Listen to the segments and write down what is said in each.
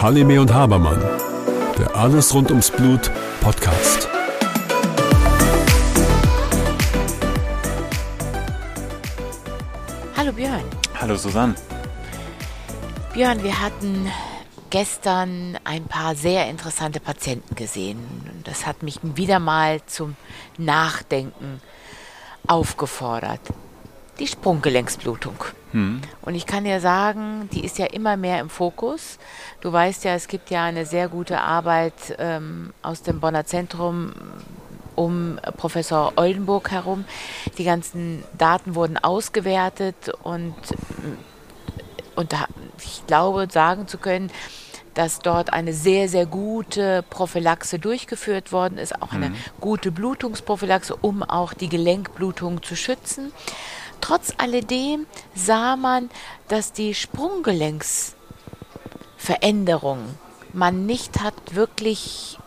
Halime und Habermann, der Alles rund ums Blut Podcast. Hallo Björn. Hallo Susanne. Björn, wir hatten gestern ein paar sehr interessante Patienten gesehen. Das hat mich wieder mal zum Nachdenken aufgefordert. Die Sprunggelenksblutung. Hm. Und ich kann dir sagen, die ist ja immer mehr im Fokus. Du weißt ja, es gibt ja eine sehr gute Arbeit ähm, aus dem Bonner Zentrum um Professor Oldenburg herum. Die ganzen Daten wurden ausgewertet und, und da, ich glaube, sagen zu können, dass dort eine sehr, sehr gute Prophylaxe durchgeführt worden ist, auch eine Mhm. gute Blutungsprophylaxe, um auch die Gelenkblutung zu schützen. Trotz alledem sah man, dass die Sprunggelenksveränderung man nicht hat wirklich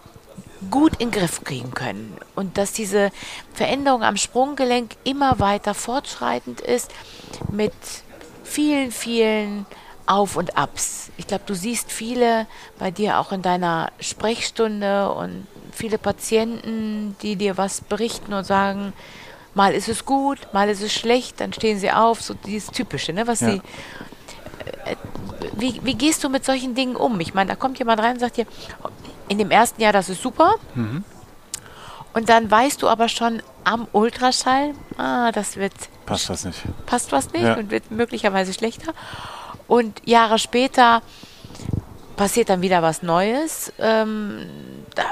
gut in den Griff kriegen können und dass diese Veränderung am Sprunggelenk immer weiter fortschreitend ist mit vielen, vielen Auf und Abs. Ich glaube, du siehst viele bei dir auch in deiner Sprechstunde und viele Patienten, die dir was berichten und sagen, mal ist es gut, mal ist es schlecht, dann stehen sie auf, so dieses Typische, ne, was Ja. sie wie, wie gehst du mit solchen Dingen um? Ich meine, da kommt jemand rein und sagt dir, in dem ersten Jahr, das ist super. Und dann weißt du aber schon am Ultraschall, ah, das wird, Passt das nicht? passt was nicht Ja. und wird möglicherweise schlechter. Und Jahre später passiert dann wieder was Neues. Ähm, da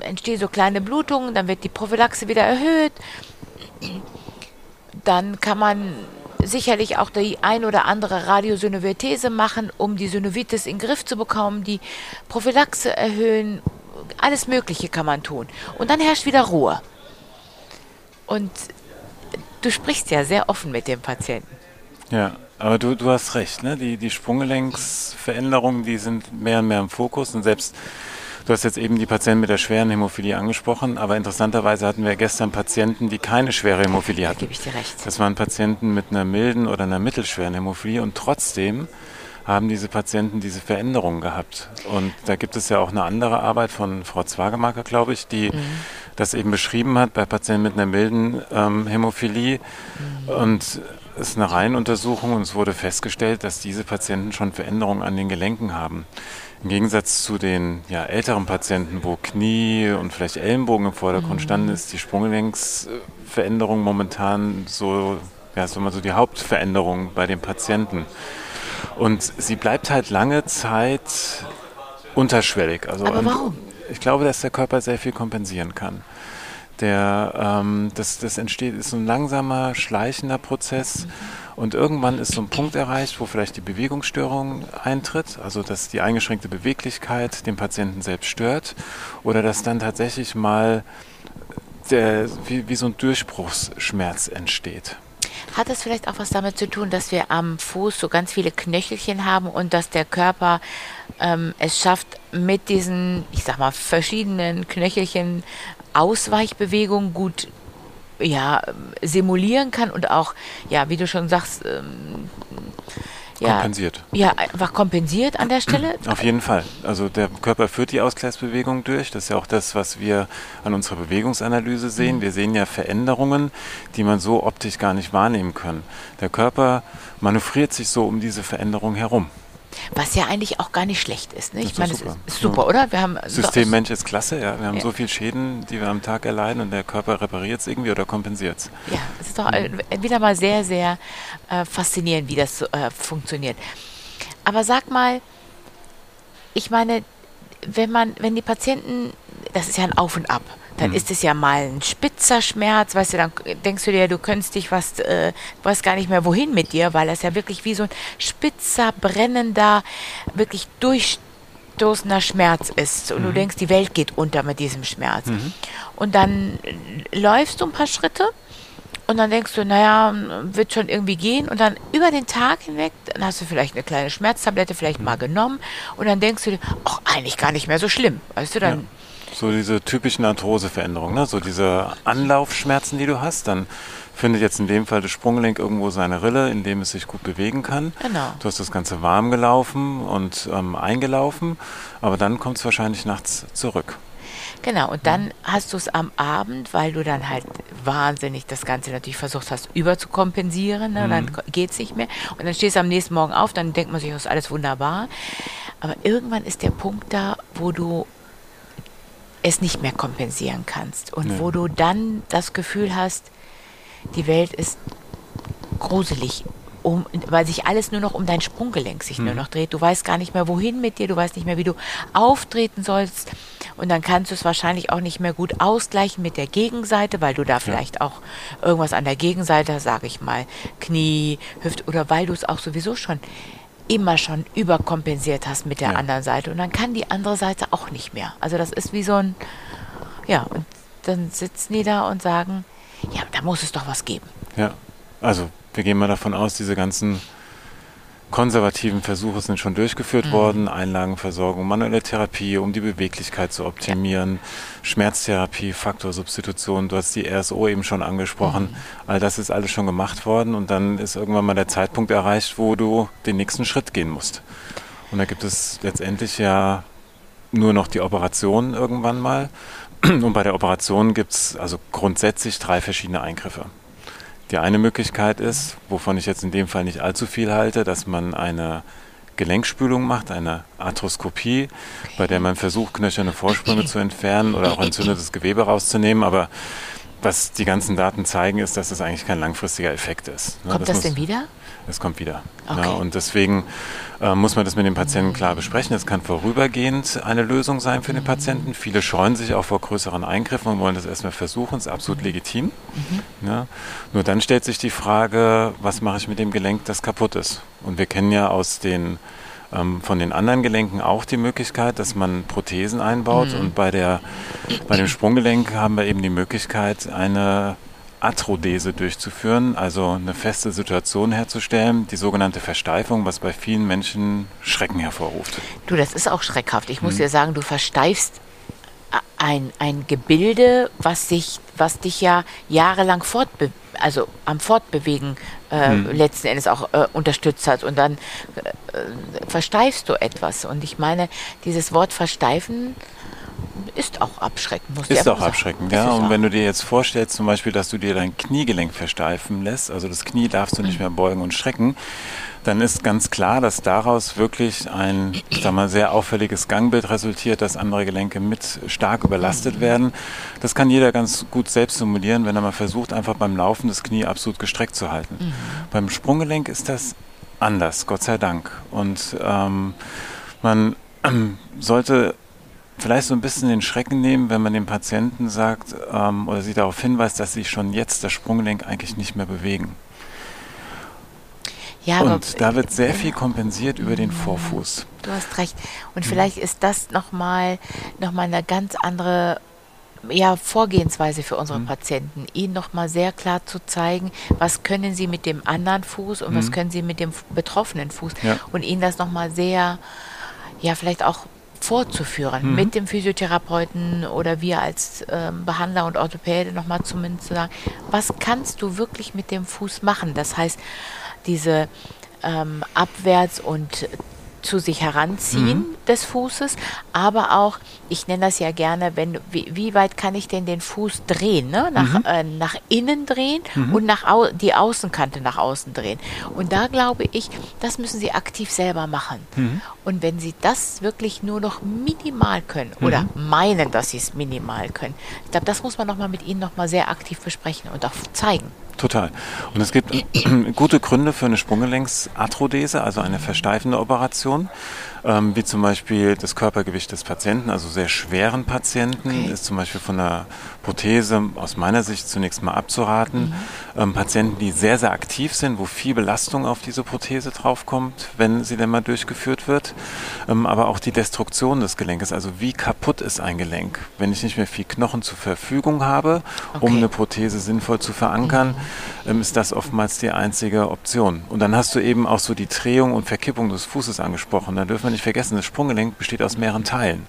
entstehen so kleine Blutungen, dann wird die Prophylaxe wieder erhöht. Dann kann man sicherlich auch die ein oder andere Radiosynovietese machen, um die Synovitis in den Griff zu bekommen, die Prophylaxe erhöhen. Alles Mögliche kann man tun. Und dann herrscht wieder Ruhe. Und du sprichst ja sehr offen mit dem Patienten. Ja, aber du, du hast recht, ne? Die, die Sprunggelenksveränderungen, die sind mehr und mehr im Fokus und selbst Du hast jetzt eben die Patienten mit der schweren Hämophilie angesprochen, aber interessanterweise hatten wir gestern Patienten, die keine schwere Hämophilie Da hatten. gebe ich dir recht. Das waren Patienten mit einer milden oder einer mittelschweren Hämophilie und trotzdem haben diese Patienten diese Veränderungen gehabt. Und da gibt es ja auch eine andere Arbeit von Frau Zwagemaker, glaube ich, die das eben beschrieben hat bei Patienten mit einer milden ähm, Hämophilie. Und es ist eine Reihenuntersuchung und es wurde festgestellt, dass diese Patienten schon Veränderungen an den Gelenken haben. Im Gegensatz zu den ja, älteren Patienten, wo Knie und vielleicht Ellenbogen im Vordergrund standen, ist die Sprunggelenksveränderung momentan so, ja, sagen wir so die Hauptveränderung bei den Patienten. Und sie bleibt halt lange Zeit unterschwellig. Also Aber warum? Ich glaube, dass der Körper sehr viel kompensieren kann. Der, ähm, das, das entsteht, ist so ein langsamer, schleichender Prozess. Und irgendwann ist so ein Punkt erreicht, wo vielleicht die Bewegungsstörung eintritt, also dass die eingeschränkte Beweglichkeit den Patienten selbst stört oder dass dann tatsächlich mal der, wie, wie so ein Durchbruchsschmerz entsteht. Hat es vielleicht auch was damit zu tun, dass wir am Fuß so ganz viele Knöchelchen haben und dass der Körper ähm, es schafft, mit diesen, ich sag mal, verschiedenen Knöchelchen Ausweichbewegungen gut ja, simulieren kann und auch, ja, wie du schon sagst, ähm, ja, Kompensiert. ja, einfach kompensiert an der Stelle. Auf jeden Fall. Also der Körper führt die Ausgleichsbewegung durch. Das ist ja auch das, was wir an unserer Bewegungsanalyse sehen. Wir sehen ja Veränderungen, die man so optisch gar nicht wahrnehmen kann. Der Körper manövriert sich so um diese Veränderung herum. Was ja eigentlich auch gar nicht schlecht ist. Ne? Ich meine, es super. ist super, oder? Wir haben System Mensch ist klasse. Ja. Wir haben Ja. so viele Schäden, die wir am Tag erleiden und der Körper repariert es irgendwie oder kompensiert es. Ja, es ist doch äh, wieder mal sehr, sehr äh, faszinierend, wie das äh, funktioniert. Aber sag mal, ich meine, wenn man, wenn die Patienten, das ist ja ein Auf und Ab, dann ist es ja mal ein spitzer Schmerz, weißt du, dann denkst du dir, du könntest dich was, äh, weißt gar nicht mehr wohin mit dir, weil das ja wirklich wie so ein spitzer, brennender, wirklich durchstoßender Schmerz ist. Und du denkst, die Welt geht unter mit diesem Schmerz. Und dann läufst du ein paar Schritte und dann denkst du, naja, wird schon irgendwie gehen. Und dann über den Tag hinweg, dann hast du vielleicht eine kleine Schmerztablette vielleicht mal genommen. Und dann denkst du dir, ach, eigentlich gar nicht mehr so schlimm. Weißt du, dann, So diese typischen Arthroseveränderungen, ne? so diese Anlaufschmerzen, die du hast, dann findet jetzt in dem Fall das Sprunggelenk irgendwo seine Rille, in dem es sich gut bewegen kann. Genau. Du hast das Ganze warm gelaufen und ähm, eingelaufen, aber dann kommt es wahrscheinlich nachts zurück. Genau, und dann hast du es am Abend, weil du dann halt wahnsinnig das Ganze natürlich versucht hast, überzukompensieren, ne? dann geht es nicht mehr. Und dann stehst du am nächsten Morgen auf, dann denkt man sich, das ist alles wunderbar. Aber irgendwann ist der Punkt da, wo du es nicht mehr kompensieren kannst und Ja. wo du dann das Gefühl hast, die Welt ist gruselig, um, weil sich alles nur noch um dein Sprunggelenk sich nur noch dreht. Du weißt gar nicht mehr, wohin mit dir, du weißt nicht mehr, wie du auftreten sollst. Und dann kannst du es wahrscheinlich auch nicht mehr gut ausgleichen mit der Gegenseite, weil du da vielleicht auch irgendwas an der Gegenseite, sage ich mal, Knie, Hüfte, oder weil du es auch sowieso schon immer schon überkompensiert hast mit der Ja. anderen Seite. Und dann kann die andere Seite auch nicht mehr. Also das ist wie so ein, ja, und dann sitzen die da und sagen, ja, da muss es doch was geben. Ja, also wir gehen mal davon aus, diese ganzen konservativen Versuche sind schon durchgeführt worden. Einlagenversorgung, manuelle Therapie, um die Beweglichkeit zu optimieren, Schmerztherapie, Faktorsubstitution, du hast die RSO eben schon angesprochen. All das ist alles schon gemacht worden und dann ist irgendwann mal der Zeitpunkt erreicht, wo du den nächsten Schritt gehen musst. Und da gibt es letztendlich ja nur noch die Operation irgendwann mal. Und bei der Operation gibt es also grundsätzlich drei verschiedene Eingriffe. Die eine Möglichkeit ist, wovon ich jetzt in dem Fall nicht allzu viel halte, dass man eine Gelenkspülung macht, eine Arthroskopie, bei der man versucht, knöcherne Vorsprünge zu entfernen oder auch entzündetes Gewebe rauszunehmen. Aber was die ganzen Daten zeigen, ist, dass das eigentlich kein langfristiger Effekt ist. Kommt das, muss- denn wieder? Es kommt wieder. Okay. Ja, und deswegen äh, muss man das mit dem Patienten klar besprechen. Es kann vorübergehend eine Lösung sein für den Patienten. Viele scheuen sich auch vor größeren Eingriffen und wollen das erstmal versuchen. ist absolut legitim. Ja. Nur dann stellt sich die Frage, was mache ich mit dem Gelenk, das kaputt ist? Und wir kennen ja aus den ähm, von den anderen Gelenken auch die Möglichkeit, dass man Prothesen einbaut. Und bei, der, bei dem Sprunggelenk haben wir eben die Möglichkeit, eine Arthrodese durchzuführen, also eine feste Situation herzustellen, die sogenannte Versteifung, was bei vielen Menschen Schrecken hervorruft. Du, das ist auch schreckhaft. Ich Mhm. muss dir sagen, du versteifst ein, ein Gebilde, was sich, was dich ja jahrelang fortbe also am Fortbewegen äh, Mhm. letzten Endes auch äh, unterstützt hat. Und dann äh, versteifst du etwas. Und ich meine, dieses Wort versteifen ist auch abschreckend. Muss Ist auch sagen. abschreckend, ja. Und wenn du dir jetzt vorstellst, zum Beispiel, dass du dir dein Kniegelenk versteifen lässt, also das Knie darfst du nicht mehr beugen und strecken, dann ist ganz klar, dass daraus wirklich ein, ich sag mal, sehr auffälliges Gangbild resultiert, dass andere Gelenke mit stark überlastet werden. Das kann jeder ganz gut selbst simulieren, wenn er mal versucht, einfach beim Laufen das Knie absolut gestreckt zu halten. Mhm. Beim Sprunggelenk ist das anders, Gott sei Dank. Und ähm, man sollte vielleicht so ein bisschen den Schrecken nehmen, wenn man dem Patienten sagt ähm, oder sie darauf hinweist, dass sie schon jetzt das Sprunggelenk eigentlich nicht mehr bewegen. ja, aber Und da wird sehr viel kompensiert über den Vorfuß. Du hast recht. Und vielleicht ist das nochmal noch mal eine ganz andere ja, Vorgehensweise für Mhm. unsere Patienten, ihnen nochmal sehr klar zu zeigen, was können sie mit dem anderen Fuß und was können sie mit dem betroffenen Fuß Mhm. Ja. und ihnen das nochmal sehr, ja, vielleicht auch vorzuführen Mhm. mit dem Physiotherapeuten oder wir als ähm, Behandler und Orthopäde nochmal zumindest zu sagen, was kannst du wirklich mit dem Fuß machen? Das heißt, diese ähm, abwärts und zu sich heranziehen Mhm. des Fußes, aber auch, ich nenne das ja gerne, wenn wie, wie weit kann ich denn den Fuß drehen, ne? nach, Mhm. äh, nach innen drehen und nach au die Außenkante nach außen drehen. Und da glaube ich, das müssen sie aktiv selber machen. Mhm. Und wenn sie das wirklich nur noch minimal können oder Mhm. meinen, dass sie es minimal können, ich glaube, das muss man nochmal mit ihnen nochmal sehr aktiv besprechen und auch zeigen. Total. Und es gibt gute Gründe für eine Sprunggelenksarthrodese, also eine versteifende Operation, ähm, wie zum Beispiel das Körpergewicht des Patienten, also sehr schweren Patienten, Okay. ist zum Beispiel von der Prothese aus meiner Sicht zunächst mal abzuraten. Ähm, Patienten, die sehr, sehr aktiv sind, wo viel Belastung auf diese Prothese draufkommt, wenn sie denn mal durchgeführt wird. Ähm, aber auch die Destruktion des Gelenkes, also wie kaputt ist ein Gelenk, wenn ich nicht mehr viel Knochen zur Verfügung habe, um Okay. eine Prothese sinnvoll zu verankern, ähm, ist das oftmals die einzige Option. Und dann hast du eben auch so die Drehung und Verkippung des Fußes angesprochen. Da dürfen wir nicht vergessen, das Sprunggelenk besteht aus mehreren Teilen.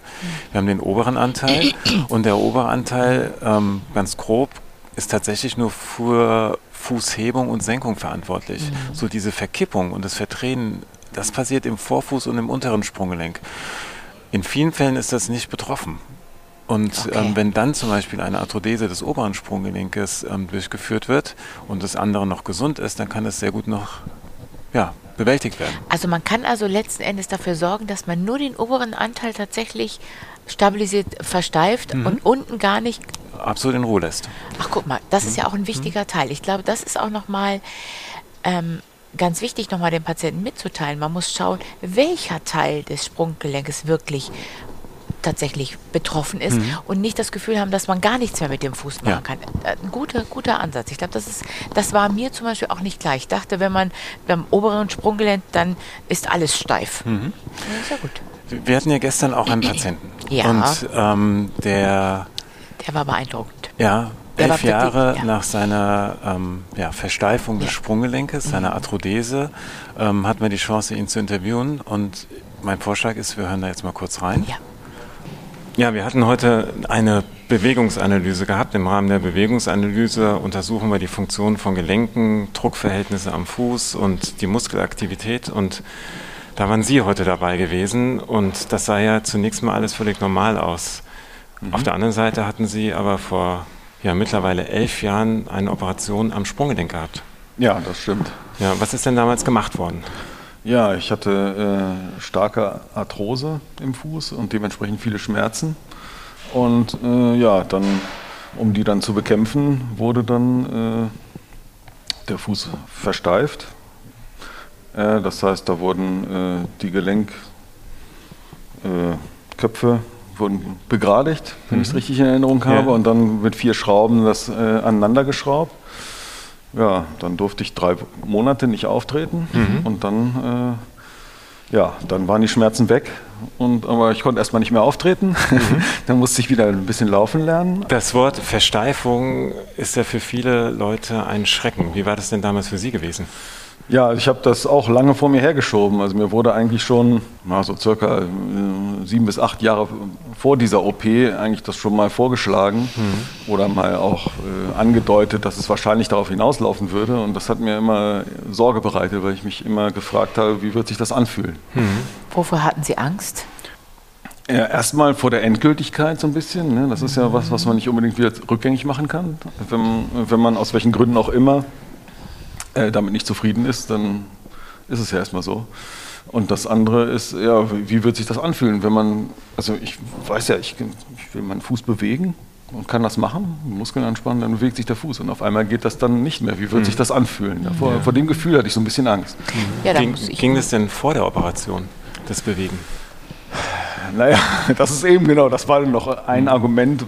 Wir haben den oberen Anteil und der obere Anteil, ähm, ganz grob, ist tatsächlich nur für Fußhebung und Senkung verantwortlich. Mhm. So diese Verkippung und das Verdrehen, das passiert im Vorfuß und im unteren Sprunggelenk. In vielen Fällen ist das nicht betroffen. Und okay. ähm, wenn dann zum Beispiel eine Arthrodese des oberen Sprunggelenkes ähm, durchgeführt wird und das andere noch gesund ist, dann kann das sehr gut noch ja, bewältigt werden. Also man kann also letzten Endes dafür sorgen, dass man nur den oberen Anteil tatsächlich stabilisiert, versteift mhm. und unten gar nicht absolut in Ruhe lässt. Ach guck mal, das mhm. ist ja auch ein wichtiger mhm. Teil. Ich glaube, das ist auch nochmal ähm, ganz wichtig, nochmal den Patienten mitzuteilen. Man muss schauen, welcher Teil des Sprunggelenkes wirklich tatsächlich betroffen ist mhm. und nicht das Gefühl haben, dass man gar nichts mehr mit dem Fuß machen ja. kann. Äh, ein guter, guter Ansatz. Ich glaube, das ist, das war mir zum Beispiel auch nicht klar. Ich dachte, wenn man beim oberen Sprunggelenk, dann ist alles steif. Mhm. Ja, ist ja gut. Wir hatten ja gestern auch einen Patienten. Ja. Und ähm, der. Der war beeindruckend. Ja, elf Jahre ja. nach seiner ähm, ja, Versteifung des Sprunggelenkes, mhm. seiner Arthrodese, ähm, hatten wir die Chance, ihn zu interviewen. Und mein Vorschlag ist, wir hören da jetzt mal kurz rein. Ja. Ja, wir hatten heute eine Bewegungsanalyse gehabt. Im Rahmen der Bewegungsanalyse untersuchen wir die Funktion von Gelenken, Druckverhältnisse am Fuß und die Muskelaktivität. Und da waren Sie heute dabei gewesen und das sah ja zunächst mal alles völlig normal aus. Mhm. Auf der anderen Seite hatten Sie aber vor ja, mittlerweile elf Jahren eine Operation am Sprunggelenk gehabt. Ja, das stimmt. Ja, was ist denn damals gemacht worden? Ja, ich hatte äh, starke Arthrose im Fuß und dementsprechend viele Schmerzen. Und äh, ja, dann, um die dann zu bekämpfen, wurde dann äh, der Fuß versteift. Äh, das heißt, da wurden äh, die Gelenkköpfe wurden begradigt, wenn mhm. ich es richtig in Erinnerung habe, ja. und dann mit vier Schrauben das aneinander geschraubt. Ja, dann durfte ich drei Monate nicht auftreten mhm. und dann, äh, ja, dann waren die Schmerzen weg. Und, aber ich konnte erstmal nicht mehr auftreten. Mhm. dann musste ich wieder ein bisschen laufen lernen. Das Wort Versteifung ist ja für viele Leute ein Schrecken. Wie war das denn damals für Sie gewesen? Ja, ich habe das auch lange vor mir hergeschoben. Also mir wurde eigentlich schon, na, so circa äh, sieben bis acht Jahre vor dieser OP eigentlich das schon mal vorgeschlagen mhm. oder mal auch äh, angedeutet, dass es wahrscheinlich darauf hinauslaufen würde. Und das hat mir immer Sorge bereitet, weil ich mich immer gefragt habe, wie wird sich das anfühlen. Mhm. Wovor hatten Sie Angst? Ja, erstmal vor der Endgültigkeit so ein bisschen. Ne? Das ist ja was, was man nicht unbedingt wieder rückgängig machen kann, wenn, wenn man aus welchen Gründen auch immer äh, damit nicht zufrieden ist, dann ist es ja erstmal so. Und das andere ist, ja, wie wird sich das anfühlen, wenn man, also ich weiß ja, ich, ich will meinen Fuß bewegen und kann das machen, Muskeln anspannen, dann bewegt sich der Fuß und auf einmal geht das dann nicht mehr. Wie wird mhm. sich das anfühlen? Ja, vor, ja. vor, dem Gefühl hatte ich so ein bisschen Angst. Ja, ging, ging es denn vor der Operation, das Bewegen? Naja, das ist eben genau, das war noch ein Argument,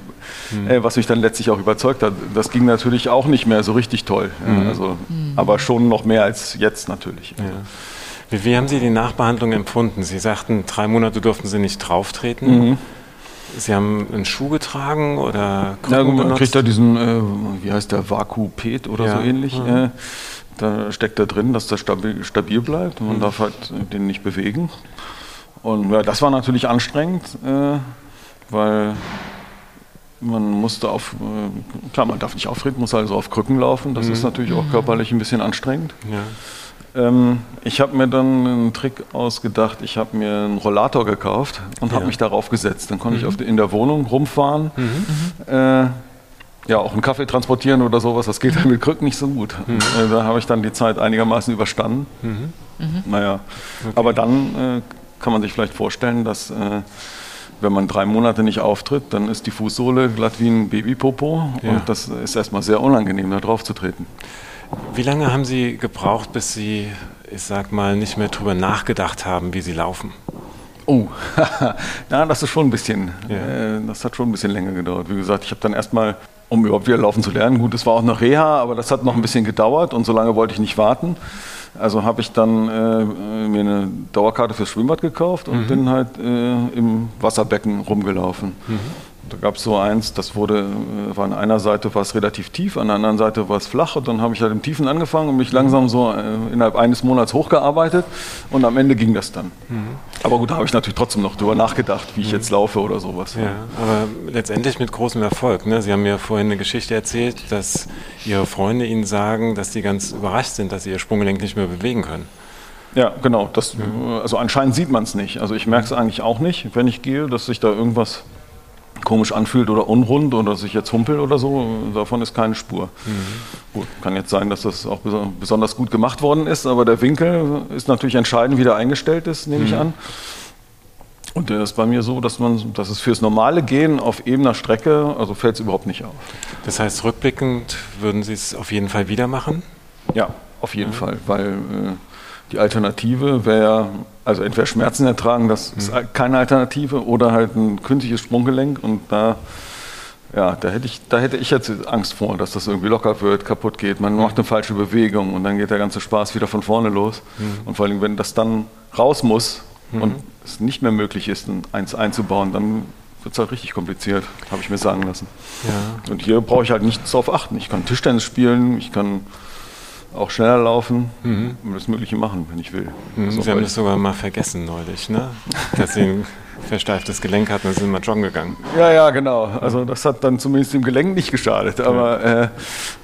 mhm. äh, was mich dann letztlich auch überzeugt hat. Das ging natürlich auch nicht mehr so richtig toll. Mhm. Ja, also, mhm. Aber schon noch mehr als jetzt natürlich. Ja. Wie, wie, haben Sie die Nachbehandlung empfunden? Sie sagten, drei Monate durften Sie nicht drauftreten. Mhm. Sie haben einen Schuh getragen oder Krücken ja, man benutzt? kriegt da diesen, äh, wie heißt der, Vakupet oder ja. so ähnlich. Mhm. Äh, da steckt da drin, dass der stabil, stabil bleibt. Man mhm. darf halt den nicht bewegen. Und ja, das war natürlich anstrengend, äh, weil man musste auf, äh, klar, man darf nicht auftreten, muss also auf Krücken laufen. Das mhm. ist natürlich auch körperlich ein bisschen anstrengend. Ja. Ähm, ich habe mir dann einen Trick ausgedacht. Ich habe mir einen Rollator gekauft und ja. habe mich darauf gesetzt. Dann konnte mhm. ich auf, in der Wohnung rumfahren. Mhm. Äh, ja, auch einen Kaffee transportieren oder sowas, das geht mit Krücken nicht so gut. Mhm. Äh, da habe ich dann die Zeit einigermaßen überstanden. Mhm. Mhm. Naja, okay. aber dann äh, kann man sich vielleicht vorstellen, dass äh, wenn man drei Monate nicht auftritt, dann ist die Fußsohle glatt wie ein Babypopo ja. und das ist erstmal sehr unangenehm, da drauf zu treten. Wie lange haben Sie gebraucht, bis Sie, ich sag mal, nicht mehr drüber nachgedacht haben, wie Sie laufen? Oh, ja, das ist schon ein bisschen, ja. äh, das hat schon ein bisschen länger gedauert. Wie gesagt, ich habe dann erstmal, um überhaupt wieder laufen zu lernen, gut, es war auch noch Reha, aber das hat noch ein bisschen gedauert und so lange wollte ich nicht warten. Also habe ich dann äh, mir eine Dauerkarte fürs Schwimmbad gekauft und mhm. bin halt äh, im Wasserbecken rumgelaufen. Mhm. Da gab es so eins, das wurde, äh, war an einer Seite war es relativ tief, an der anderen Seite war es flach und dann habe ich halt im Tiefen angefangen und mich langsam so äh, innerhalb eines Monats hochgearbeitet und am Ende ging das dann. Mhm. Aber gut, da habe ich natürlich trotzdem noch drüber nachgedacht, wie ich jetzt laufe oder sowas. Ja, aber letztendlich mit großem Erfolg. Ne? Sie haben mir vorhin eine Geschichte erzählt, dass Ihre Freunde Ihnen sagen, dass Sie ganz überrascht sind, dass Sie Ihr Sprunggelenk nicht mehr bewegen können. Ja, genau. Das, also anscheinend sieht man es nicht. Also ich merke es eigentlich auch nicht, wenn ich gehe, dass sich da irgendwas komisch anfühlt oder unrund oder sich jetzt humpel oder so, davon ist keine Spur. Mhm. Gut, kann jetzt sein, dass das auch besonders gut gemacht worden ist, aber der Winkel ist natürlich entscheidend, wie der eingestellt ist, nehme mhm. ich an. Und der ist bei mir so, dass man, dass es fürs normale Gehen auf ebener Strecke, also fällt es überhaupt nicht auf. Das heißt, rückblickend würden Sie es auf jeden Fall wieder machen? Ja, auf jeden mhm. Fall, weil äh, die Alternative wäre, also entweder Schmerzen ertragen, das ist mhm. keine Alternative, oder halt ein künstliches Sprunggelenk und da, ja, da hätte ich, da hätte ich jetzt Angst vor, dass das irgendwie locker wird, kaputt geht. Man macht eine falsche Bewegung und dann geht der ganze Spaß wieder von vorne los. Mhm. Und vor allem, wenn das dann raus muss mhm. und es nicht mehr möglich ist, eins einzubauen, dann wird es halt richtig kompliziert, habe ich mir sagen lassen. Ja. Und hier brauche ich halt nichts darauf achten. Ich kann Tischtennis spielen, ich kann auch schneller laufen mhm. und das Mögliche machen, wenn ich will. Mhm. Sie haben das sogar mal vergessen neulich, ne? dass Sie ein versteiftes Gelenk hatten und sind mal joggen gegangen. Ja, ja, genau. Also das hat dann zumindest dem Gelenk nicht geschadet, aber äh,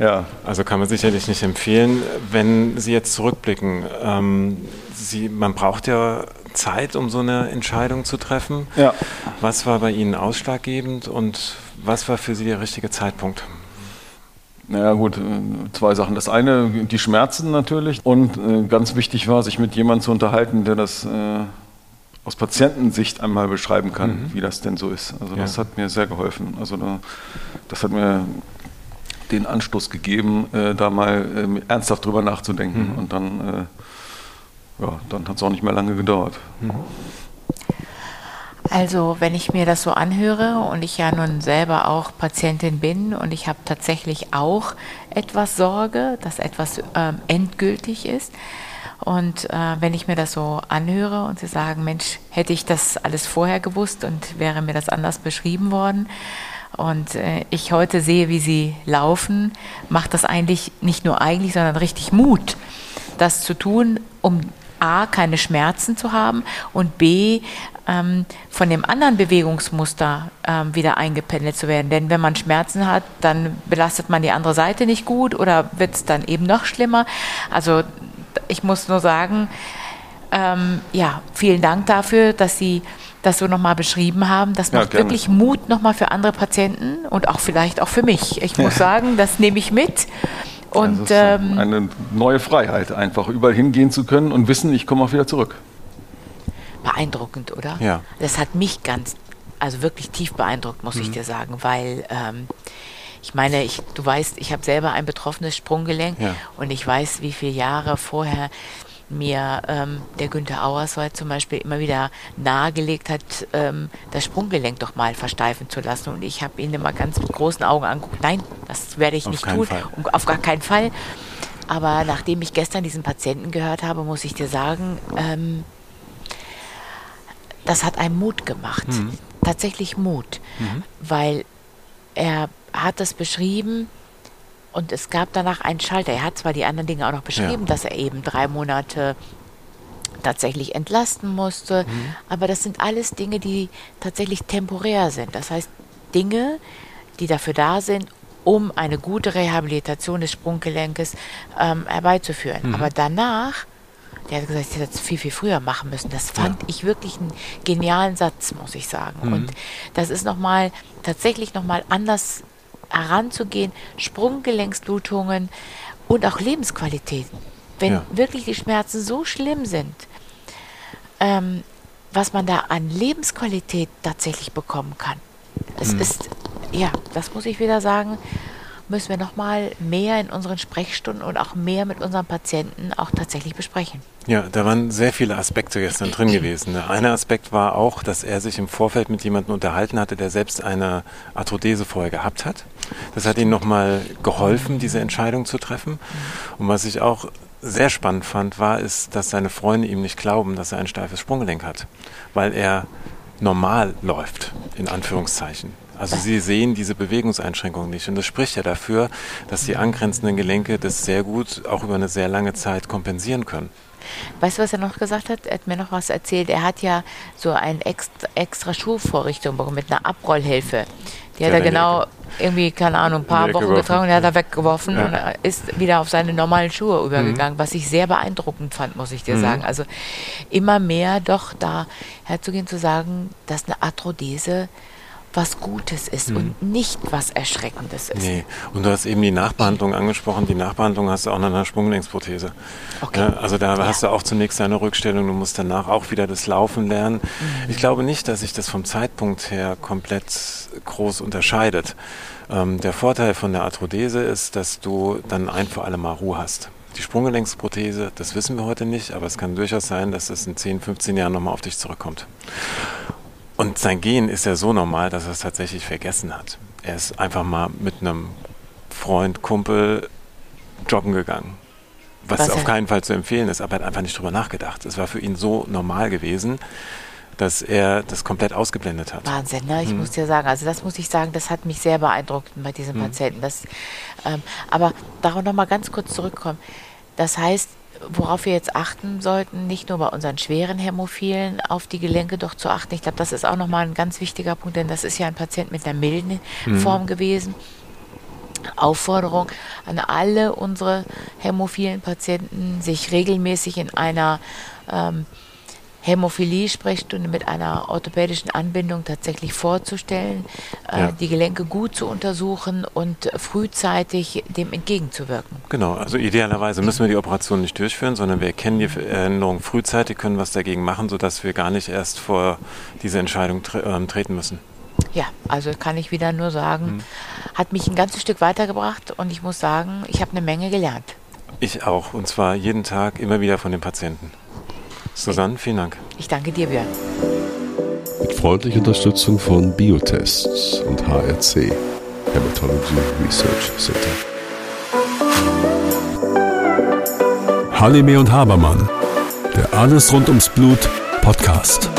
ja. Also kann man sicherlich nicht empfehlen. Wenn Sie jetzt zurückblicken, ähm, Sie, man braucht ja Zeit, um so eine Entscheidung zu treffen. Ja. Was war bei Ihnen ausschlaggebend und was war für Sie der richtige Zeitpunkt? Naja gut, äh, zwei Sachen. Das eine, die Schmerzen natürlich. Und äh, ganz wichtig war, sich mit jemandem zu unterhalten, der das äh, aus Patientensicht einmal beschreiben kann, mhm. wie das denn so ist. Also ja. das hat mir sehr geholfen. Also da, das hat mir den Anstoß gegeben, da mal äh, ernsthaft drüber nachzudenken. Mhm. Und dann, ja, dann hat es auch nicht mehr lange gedauert. Mhm. Also wenn ich mir das so anhöre und ich ja nun selber auch Patientin bin und ich habe tatsächlich auch etwas Sorge, dass etwas ähm, endgültig ist. Und äh, wenn ich mir das so anhöre und Sie sagen, Mensch, hätte ich das alles vorher gewusst und wäre mir das anders beschrieben worden und äh, ich heute sehe, wie Sie laufen, macht das eigentlich nicht nur eigentlich, sondern richtig Mut, das zu tun, um A, keine Schmerzen zu haben und B, ähm, von dem anderen Bewegungsmuster ähm, wieder eingependelt zu werden. Denn wenn man Schmerzen hat, dann belastet man die andere Seite nicht gut oder wird es dann eben noch schlimmer. Also ich muss nur sagen, ähm, ja, vielen Dank dafür, dass Sie das so nochmal beschrieben haben. Das macht ja, wirklich Mut nochmal für andere Patienten und auch vielleicht auch für mich. Ich muss sagen, das nehme ich mit. Und, also ähm, eine neue Freiheit, einfach überall hingehen zu können und wissen, ich komme auch wieder zurück. Beeindruckend, oder? Ja. Das hat mich ganz, also wirklich tief beeindruckt, muss mhm. ich dir sagen, weil ähm, ich meine, ich, du weißt, ich habe selber ein betroffenes Sprunggelenk ja. und ich weiß, wie viele Jahre vorher mir ähm, der Günther Auerswald zum Beispiel immer wieder nahegelegt hat, ähm, das Sprunggelenk doch mal versteifen zu lassen. Und ich habe ihn immer ganz mit großen Augen angeguckt. Nein, das werde ich auf nicht tun. Um, auf gar keinen Fall. Aber nachdem ich gestern diesen Patienten gehört habe, muss ich dir sagen, ähm, das hat einem Mut gemacht. Mhm. Tatsächlich Mut. Mhm. Weil er hat das beschrieben, und es gab danach einen Schalter. Er hat zwar die anderen Dinge auch noch beschrieben, ja. dass er eben drei Monate tatsächlich entlasten musste, mhm. aber das sind alles Dinge, die tatsächlich temporär sind. Das heißt, Dinge, die dafür da sind, um eine gute Rehabilitation des Sprunggelenkes ähm, herbeizuführen. Mhm. Aber danach, der hat gesagt, ich hätte das viel, viel früher machen müssen. Das fand ja. ich wirklich einen genialen Satz, muss ich sagen. Mhm. Und das ist nochmal, tatsächlich nochmal anders heranzugehen, Sprunggelenksblutungen und auch Lebensqualitäten. Wenn ja. wirklich die Schmerzen so schlimm sind, ähm, was man da an Lebensqualität tatsächlich bekommen kann. Es mhm. ist, ja, das muss ich wieder sagen, müssen wir nochmal mehr in unseren Sprechstunden und auch mehr mit unseren Patienten auch tatsächlich besprechen. Ja, da waren sehr viele Aspekte gestern drin gewesen. Der eine Aspekt war auch, dass er sich im Vorfeld mit jemandem unterhalten hatte, der selbst eine Arthrodese vorher gehabt hat. Das hat ihm nochmal geholfen, diese Entscheidung zu treffen. Und was ich auch sehr spannend fand, war, ist, dass seine Freunde ihm nicht glauben, dass er ein steifes Sprunggelenk hat, weil er normal läuft, in Anführungszeichen. Also sie sehen diese Bewegungseinschränkung nicht. Und das spricht ja dafür, dass die angrenzenden Gelenke das sehr gut auch über eine sehr lange Zeit kompensieren können. Weißt du, was er noch gesagt hat? Er hat mir noch was erzählt. Er hat ja so eine extra, extra Schuhvorrichtung bekommen mit einer Abrollhilfe. Die hat er genau irgendwie, keine Ahnung, ein paar Wochen getragen und er hat er weggeworfen ja. und ist wieder auf seine normalen Schuhe übergegangen, mhm. was ich sehr beeindruckend fand, muss ich dir mhm. sagen. Also immer mehr doch da herzugehen, zu sagen, dass eine Arthrodese was Gutes ist mhm. und nicht was Erschreckendes ist. Nee, und du hast eben die Nachbehandlung angesprochen. Die Nachbehandlung hast du auch in einer Sprunglängsprothese. Okay. Ja, also da ja. hast du auch zunächst deine Rückstellung, du musst danach auch wieder das Laufen lernen. Mhm. Ich glaube nicht, dass sich das vom Zeitpunkt her komplett groß unterscheidet. Ähm, der Vorteil von der Arthrodese ist, dass du dann ein für alle Mal Ruhe hast. Die Sprunggelenksprothese, das wissen wir heute nicht, aber es kann durchaus sein, dass es in 10, 15 Jahren nochmal auf dich zurückkommt. Und sein Gehen ist ja so normal, dass er es tatsächlich vergessen hat. Er ist einfach mal mit einem Freund, Kumpel joggen gegangen. Was, was auf keinen Fall zu empfehlen ist, aber er hat einfach nicht drüber nachgedacht. Es war für ihn so normal gewesen, dass er das komplett ausgeblendet hat. Wahnsinn, ne? ich hm. muss dir sagen, also das muss ich sagen, das hat mich sehr beeindruckt bei diesem hm. Patienten. Das, ähm, aber darauf nochmal ganz kurz zurückkommen. Das heißt, worauf wir jetzt achten sollten, nicht nur bei unseren schweren Hämophilen auf die Gelenke doch zu achten. Ich glaube, das ist auch nochmal ein ganz wichtiger Punkt, denn das ist ja ein Patient mit einer milden mhm. Form gewesen. Aufforderung an alle unsere hämophilen Patienten, sich regelmäßig in einer ähm, Hämophilie-Sprechstunde mit einer orthopädischen Anbindung tatsächlich vorzustellen, äh, ja. die Gelenke gut zu untersuchen und frühzeitig dem entgegenzuwirken. Genau, also idealerweise müssen wir die Operation nicht durchführen, sondern wir erkennen die Änderung frühzeitig, können was dagegen machen, sodass wir gar nicht erst vor diese Entscheidung tre äh, treten müssen. Ja, also kann ich wieder nur sagen, hm. hat mich ein ganzes Stück weitergebracht und ich muss sagen, ich habe eine Menge gelernt. Ich auch, und zwar jeden Tag immer wieder von den Patienten. Susanne, vielen Dank. Ich danke dir, Björn. Mit freundlicher Unterstützung von Biotests und HRC, Hematology Research Center. Halime und Habermann, der Alles rund ums Blut Podcast.